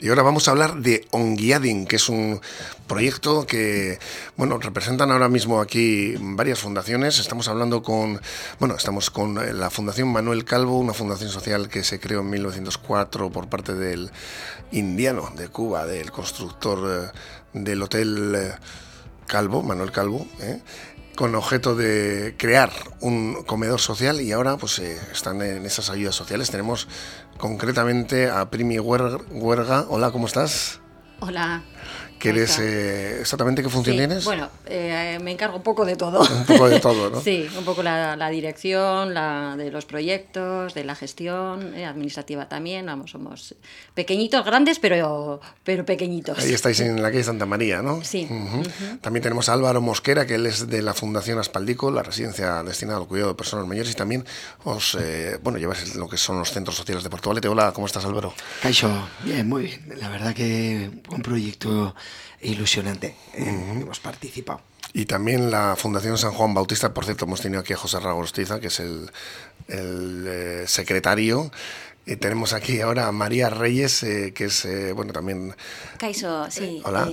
Y ahora vamos a hablar de Onguiadin, que es un proyecto que, bueno, representan ahora mismo aquí varias fundaciones. Estamos hablando con, bueno, estamos con la Fundación Manuel Calvo, una fundación social que se creó en 1904 por parte del indiano de Cuba, del constructor eh, del Hotel eh, Calvo, Manuel Calvo, ¿eh? Con objeto de crear un comedor social y ahora pues eh, están en esas ayudas sociales. Tenemos concretamente a Primi Huerga. Hola, ¿cómo estás? Hola. ¿Qué eres eh, exactamente qué función tienes? Bueno, eh, me encargo un poco de todo. Un poco de todo, ¿no? sí, un poco la, dirección, la de los proyectos, de la gestión, eh, administrativa también. Vamos, somos pequeñitos, grandes, pero, pero pequeñitos. Ahí estáis en la calle Santa María, ¿no? Sí. También tenemos a Álvaro Mosquera, que él es de la Fundación Aspaldico, la residencia destinada al cuidado de personas mayores, y también os, bueno, lleváis lo que son los centros sociales de Portugalete. Hola, ¿cómo estás, Álvaro? Caixo, bien, muy bien. La verdad que un proyecto ilusionante. Hemos participado. Y también la Fundación San Juan Bautista, por cierto, hemos tenido aquí a José Ragostiza, que es el, eh, secretario. Y tenemos aquí ahora a María Reyes, eh, que es, eh, bueno, también... Caiso, sí. hola.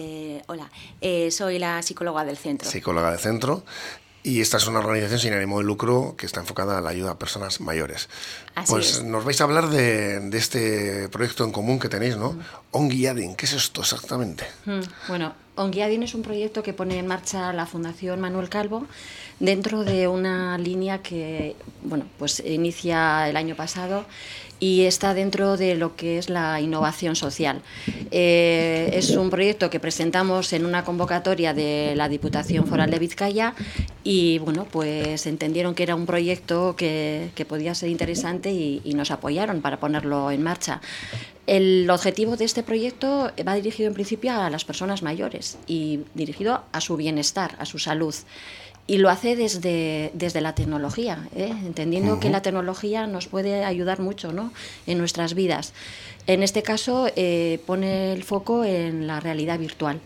hola. soy la psicóloga del centro. Psicóloga del centro. Y esta es una organización sin ánimo de lucro que está enfocada a la ayuda a personas mayores. pues nos vais a hablar de, este proyecto en común que tenéis, ¿no? Mm. ¿qué es esto exactamente? Mm, bueno, Onguiadin es un proyecto que pone en marcha la Fundación Manuel Calvo dentro de una línea que, bueno, pues inicia el año pasado y está dentro de lo que es la innovación social. Eh, es un proyecto que presentamos en una convocatoria de la Diputación Foral de Vizcaya y bueno, pues entendieron que era un proyecto que, podía ser interesante y, y, nos apoyaron para ponerlo en marcha. El objetivo de este proyecto va dirigido en principio a las personas mayores y dirigido a su bienestar, a su salud y lo hace desde, desde la tecnología, ¿eh? entendiendo que la tecnología nos puede ayudar mucho ¿no? en nuestras vidas. En este caso eh, pone el foco en la realidad virtual.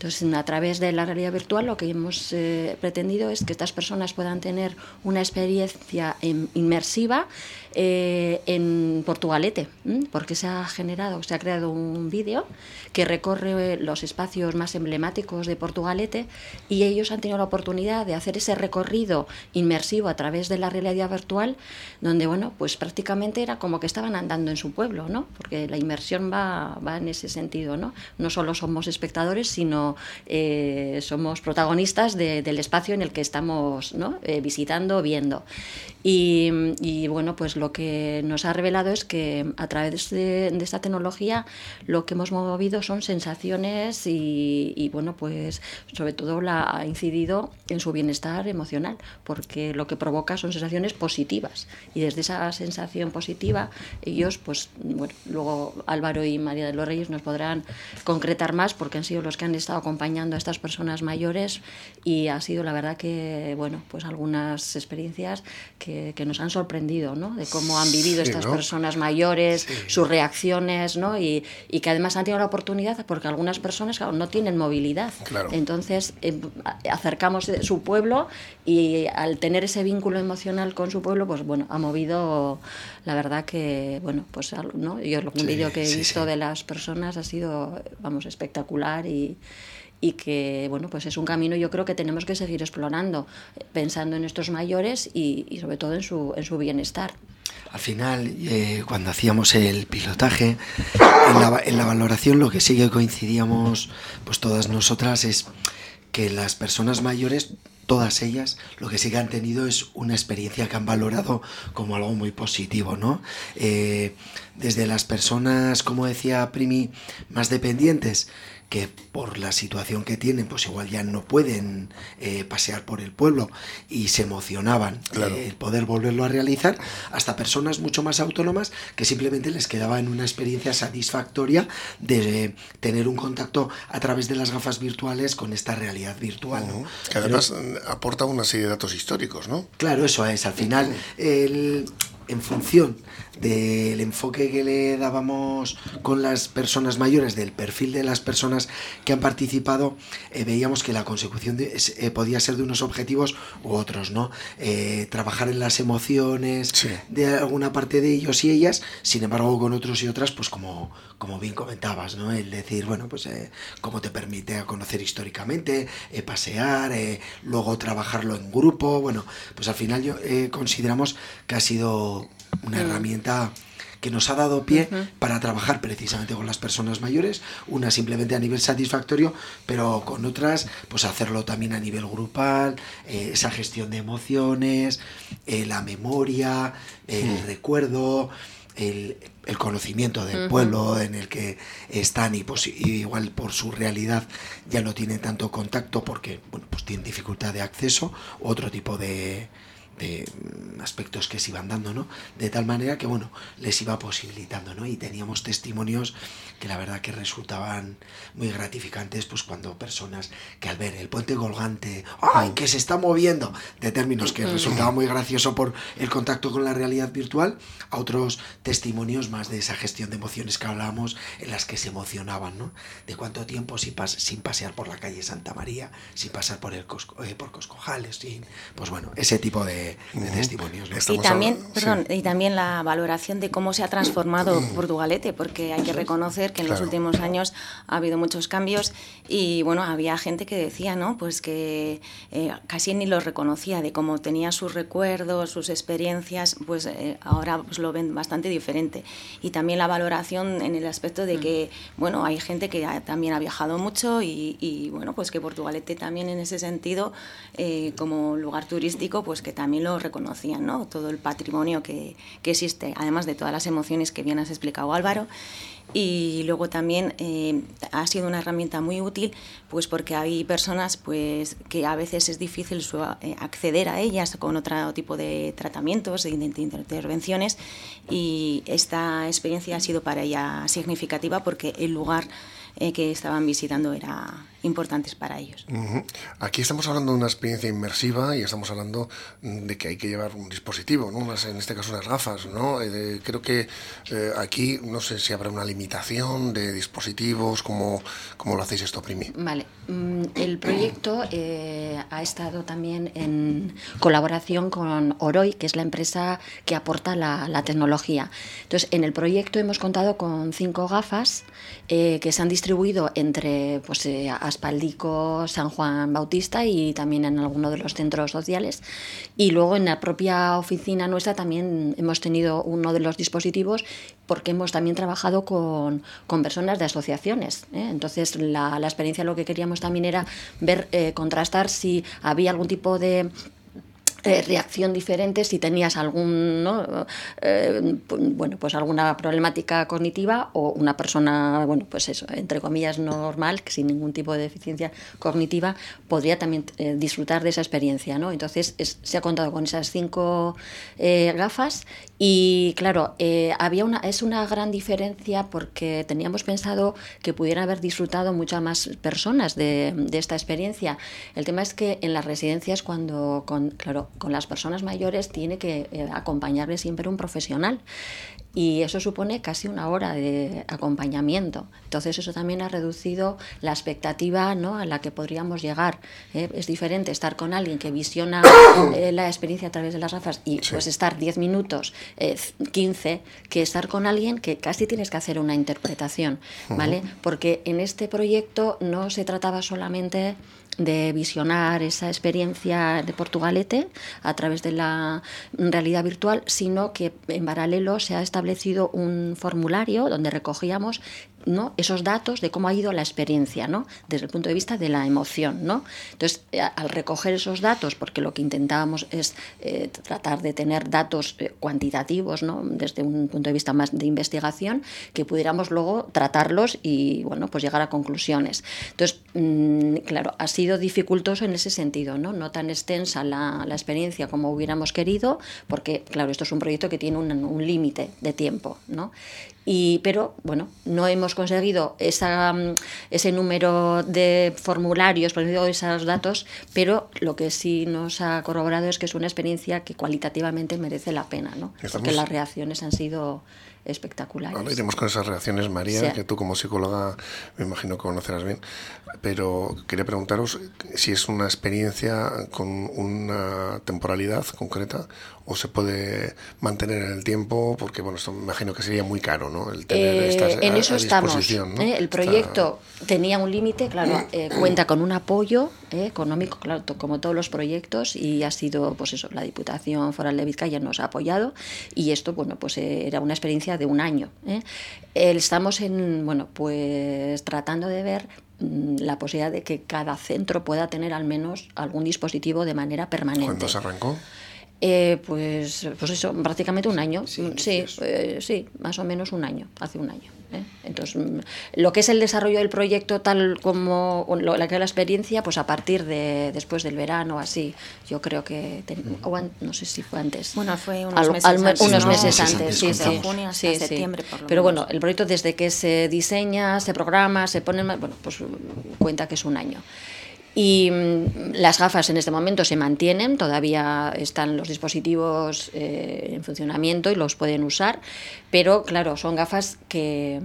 Entonces, a través de la realidad virtual lo que hemos eh, pretendido es que estas personas puedan tener una experiencia inmersiva eh, en Portugalete, porque se ha generado, se ha creado un vídeo que recorre los espacios más emblemáticos de Portugalete y ellos han tenido la oportunidad de hacer ese recorrido inmersivo a través de la realidad virtual, donde, bueno, pues prácticamente era como que estaban andando en su pueblo, ¿no? Porque la inmersión va, va en ese sentido, ¿no? No solo somos espectadores, sino eh, somos protagonistas del espacio en el que estamos eh, visitando, viendo. Y, bueno, pues lo que nos ha revelado es que a través de, esta tecnología lo que hemos movido son sensaciones y, bueno, pues sobre todo la, ha incidido en su bienestar emocional, porque lo que provoca son sensaciones positivas. Y desde esa sensación positiva, ellos, pues bueno, luego Álvaro y María de los Reyes nos podrán concretar más porque han sido los que han estado acompañando a estas personas mayores y ha sido la verdad que, bueno, pues algunas experiencias que, que nos han sorprendido, ¿no? De cómo han vivido estas personas mayores, sus reacciones, ¿no? Y, y, que además han tenido la oportunidad, porque algunas personas no tienen movilidad. Entonces, em, acercamos su pueblo y al tener ese vínculo emocional con su pueblo, pues bueno, ha movido, la verdad que, bueno, pues, ¿no? Yo un vídeo que he visto de las personas ha sido, vamos, espectacular y y que bueno pues es un camino yo creo que tenemos que seguir explorando pensando en estos mayores y, sobre todo en su, en su bienestar al final eh, cuando hacíamos el pilotaje en la, en la valoración lo que sí que coincidíamos pues todas nosotras es que las personas mayores todas ellas lo que sí que han tenido es una experiencia que han valorado como algo muy positivo, ¿no? Eh, desde las personas, como decía Primi, más dependientes, que por la situación que tienen, pues igual ya no pueden eh, pasear por el pueblo y se emocionaban eh, el poder volverlo a realizar, hasta personas mucho más autónomas que simplemente les quedaba en una experiencia satisfactoria de tener un contacto a través de las gafas virtuales con esta realidad virtual. ¿no? Que además aporta una serie de datos históricos, ¿no? Claro, eso es. Al final, el en función del enfoque que le dábamos con las personas mayores, del perfil de las personas que han participado, eh, veíamos que la consecución de, eh, podía ser de unos objetivos u otros, ¿no? Eh, trabajar en las emociones de alguna parte de ellos y ellas, sin embargo con otros y otras, pues como, como bien comentabas, ¿no? El decir, bueno, pues cómo te permite conocer históricamente, pasear, luego trabajarlo en grupo, bueno, pues al final yo consideramos que ha sido una herramienta que nos ha dado pie para trabajar precisamente con las personas mayores, una simplemente a nivel satisfactorio, pero con otras, pues hacerlo también a nivel grupal, eh, esa gestión de emociones, eh, la memoria, el recuerdo, el, conocimiento del pueblo en el que están y, pues, igual por su realidad ya no tienen tanto contacto porque bueno, pues tienen dificultad de acceso, otro tipo de, de aspectos que se iban dando, ¿no? De tal manera que, bueno, les iba posibilitando, ¿no? Y teníamos testimonios que la verdad que resultaban muy gratificantes, pues cuando personas que al ver el puente colgante, ¡ay, que se está moviendo! De términos que resultaba muy gracioso por el contacto con la realidad virtual, a otros testimonios más de esa gestión de emociones que hablábamos, en las que se emocionaban, ¿no? De cuánto tiempo sin, sin pasear por la calle Santa María, sin pasar por el eh, por Coscojales, sin, pues bueno, ese tipo de, testimonios. Y también, perdón, y también la valoración de cómo se ha transformado Portugalete, porque hay que reconocer que en los últimos años ha habido muchos cambios y bueno, había gente que decía, ¿no? Pues que eh, casi ni lo reconocía, de cómo tenía sus recuerdos, sus experiencias, pues eh, ahora pues, lo ven bastante diferente. Y también la valoración en el aspecto de que, bueno, hay gente que también ha viajado mucho y, bueno, pues que Portugalete también en ese sentido, eh, como lugar turístico, pues que también lo reconocían, ¿no? Todo el patrimonio que, que existe, además de todas las emociones que bien has explicado Álvaro y luego también eh, ha sido una herramienta muy útil pues porque hay personas pues que a veces es difícil eh, acceder a ellas con otro tipo de tratamientos de intervenciones y esta experiencia ha sido para ella significativa porque el lugar eh, que estaban visitando era importantes para ellos. Aquí estamos hablando de una experiencia inmersiva y estamos hablando de que hay que llevar un dispositivo, ¿no? en este caso unas gafas. ¿no? Eh, creo que eh, aquí no sé si habrá una limitación de dispositivos, ¿cómo, cómo lo hacéis esto, Primi? Vale, mm, el proyecto ha estado también en colaboración con Oroi, que es la empresa que aporta la, la tecnología. Entonces, en el proyecto hemos contado con cinco gafas que se han distribuido entre pues, eh, Aspaldico, San Juan Bautista y también en alguno de los centros sociales. Y luego en la propia oficina nuestra también hemos tenido uno de los dispositivos porque hemos también trabajado con, con personas de asociaciones. ¿eh? Entonces la, experiencia lo que queríamos también era ver, eh, contrastar si había algún tipo de eh, reacción diferente si tenías algún eh, bueno pues alguna problemática cognitiva o una persona bueno pues eso entre comillas normal sin ningún tipo de deficiencia cognitiva podría también eh, disfrutar de esa experiencia no entonces se ha contado con esas cinco gafas y claro había una es una gran diferencia porque teníamos pensado que pudieran haber disfrutado muchas más personas de, de esta experiencia. El tema es que en las residencias cuando con, claro con las personas mayores tiene que eh, acompañarle siempre un profesional y eso supone casi una hora de acompañamiento. Entonces eso también ha reducido la expectativa ¿no? a la que podríamos llegar. ¿eh? Es diferente estar con alguien que visiona eh, la experiencia a través de las gafas y pues estar 10 minutos, 15, que estar con alguien que casi tienes que hacer una interpretación, ¿vale? Porque en este proyecto no se trataba solamente de visionar esa experiencia de Portugalete a través de la realidad virtual, sino que en paralelo se ha establecido un formulario donde recogíamos ¿no? esos datos de cómo ha ido la experiencia, ¿no? desde el punto de vista de la emoción. ¿no? Entonces, eh, al recoger esos datos, porque lo que intentábamos es eh, tratar de tener datos eh, cuantitativos, ¿no? desde un punto de vista más de investigación, que pudiéramos luego tratarlos y bueno, pues llegar a conclusiones. Entonces, mm, claro, ha sido dificultoso en ese sentido, no, no tan extensa la, experiencia como hubiéramos querido, porque claro, esto es un proyecto que tiene un, un límite de tiempo. ¿no? Y, pero bueno, no hemos conseguido esa, mm, ese número de formularios, por ejemplo, esos datos, pero lo que sí nos ha corroborado es que es una experiencia que cualitativamente merece la pena, ¿no? porque las reacciones han sido espectaculares. Ahora iremos con esas reacciones, María, que tú como psicóloga me imagino que conocerás bien, pero quería preguntaros si es una experiencia con una temporalidad concreta o se puede mantener en el tiempo, porque bueno, esto me imagino que sería muy caro, ¿no? El tener eh, en eso estamos. ¿eh? El proyecto tenía un límite, claro, eh, cuenta con un apoyo económico, claro, como todos los proyectos, y ha sido, pues eso, la Diputación Foral de Vizcaya nos ha apoyado, y esto, bueno, pues era una experiencia de un año. Estamos en, bueno, pues tratando de ver mm, la posibilidad de que cada centro pueda tener al menos algún dispositivo de manera permanente. ¿Cuándo se arrancó? Eh, pues, pues eso, prácticamente un año. Sí, eh, sí, más o menos un año, hace un año. ¿eh? Entonces, mm, lo que es el desarrollo del proyecto tal como la que la experiencia, pues a partir de después del verano, así, yo creo que, no sé si fue antes. Bueno, fue unos meses antes. Unos meses antes, sí, sí. junio hasta septiembre, por lo Pero bueno, el proyecto desde que se diseña, se programa, se pone, bueno, pues cuenta que es un año. Y mm, las gafas en este momento se mantienen, todavía están los dispositivos eh, en funcionamiento y los pueden usar, pero claro, son gafas que,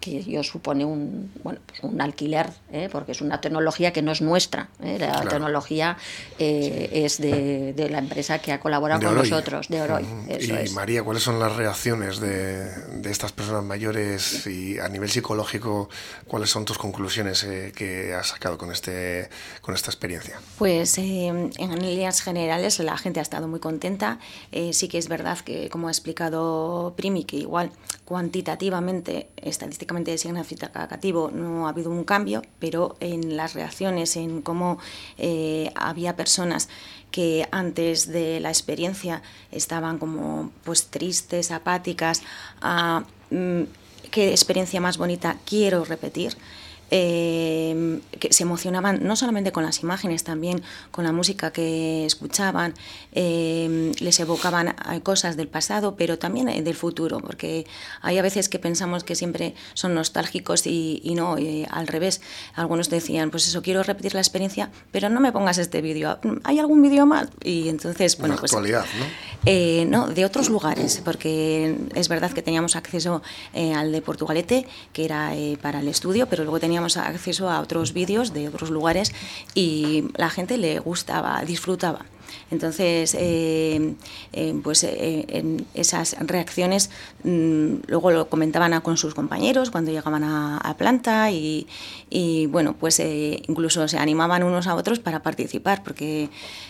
que yo supone un, bueno, pues un alquiler, ¿eh? porque es una tecnología que no es nuestra. ¿eh? La tecnología eh, es de, de, la empresa que ha colaborado con nosotros, de Oroy. y María, ¿cuáles son las reacciones de, de, estas personas mayores y a nivel psicológico, cuáles son tus conclusiones que has sacado con, este, con esta experiencia? Pues en líneas generales la gente ha estado muy contenta. sí que es verdad que, como ha explicado Primi, que igual cuantitativamente, estadísticamente, significativo no ha habido un cambio, pero en las reacciones, en cómo eh, había personas que antes de la experiencia estaban como pues tristes, apáticas, a, mm, qué experiencia más bonita quiero repetir. Em, que se emocionaban no solamente con las imágenes, también con la música que escuchaban, em, les evocaban cosas del pasado, pero también eh, del futuro, porque hay a veces que pensamos que siempre son nostálgicos y, no, al revés. Algunos decían, pues eso, quiero repetir la experiencia, pero no me pongas este vídeo. ¿Hay algún vídeo más? Y entonces, bueno, pues... Actualidad, ¿no? Eh, no, de otros lugares, porque es verdad que teníamos acceso eh, al de Portugalete, que era para el estudio, pero luego teníamos acceso a otros vídeos de otros lugares y la gente le gustaba, disfrutaba. Entonces, eh, eh, pues eh, en esas reacciones mm, luego lo comentaban con sus compañeros cuando llegaban a, planta y, bueno, pues incluso se animaban unos a otros para participar, porque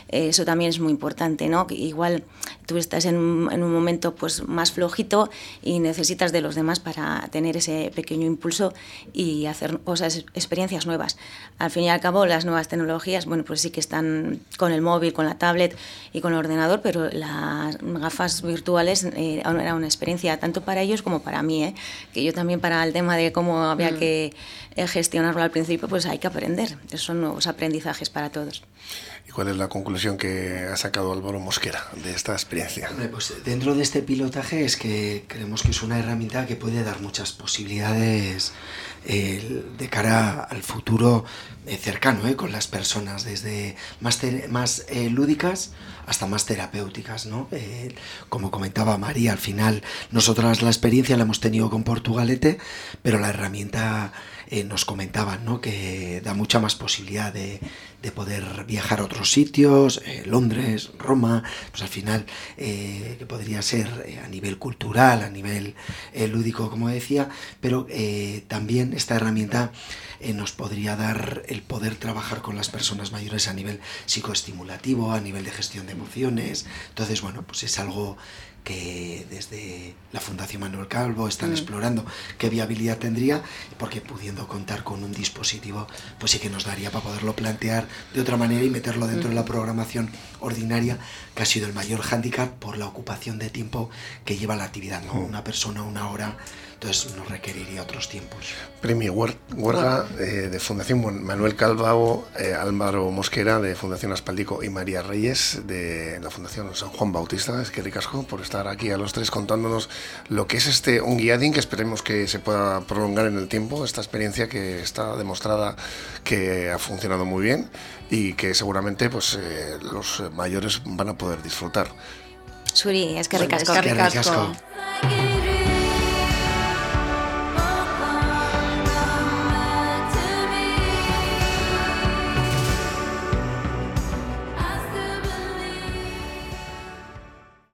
eso también es muy importante, ¿no? igual tú estás en, un momento pues más flojito y necesitas de los demás para tener ese pequeño impulso y hacer cosas, experiencias nuevas. Al fin y al cabo, las nuevas tecnologías, bueno, pues sí que están con el móvil, con la tablet, y con el ordenador, pero las gafas virtuales eh, era una experiencia tanto para ellos como para mí, ¿eh? que yo también para el tema de cómo había mm. que eh, gestionarlo al principio, pues hay que aprender. Esos son nuevos aprendizajes para todos. ¿Y cuál es la conclusión que ha sacado Álvaro Mosquera de esta experiencia? Pues dentro de este pilotaje es que creemos que es una herramienta que puede dar muchas posibilidades de cara al futuro eh, cercano eh, con las personas, desde más, más eh, lúdicas hasta más terapéuticas. ¿no? como comentaba María, al final nosotras la experiencia la hemos tenido con Portugalete, pero la herramienta nos comentaban ¿no? que da mucha más posibilidad de, de poder viajar a otros sitios, Londres, Roma, pues al final que podría ser a nivel cultural, a nivel lúdico, como decía, pero también esta herramienta eh, nos podría dar el poder trabajar con las personas mayores a nivel psicoestimulativo, a nivel de gestión de emociones. Entonces, bueno, pues es algo que desde la Fundación Manuel Calvo están mm. explorando qué viabilidad tendría, porque pudiendo contar con un dispositivo, pues sí que nos daría para poderlo plantear de otra manera y meterlo dentro de la mm. programación ordinaria, que ha sido el mayor hándicap por la ocupación de tiempo que lleva la actividad, ¿no? Mm. Una persona, una hora entonces nos requeriría otros tiempos. Premio Huerga eh, de Fundación Manuel Calvao, eh, Álvaro Mosquera de Fundación Aspaldico y María Reyes de la Fundación San Juan Bautista. Es que ricasco por estar aquí a los tres contándonos lo que es este Onguiadin, que esperemos que se pueda prolongar en el tiempo, esta experiencia que está demostrada que ha funcionado muy bien y que seguramente pues eh, los mayores van a poder disfrutar. Suri, es que ricasco. Es que ricasco.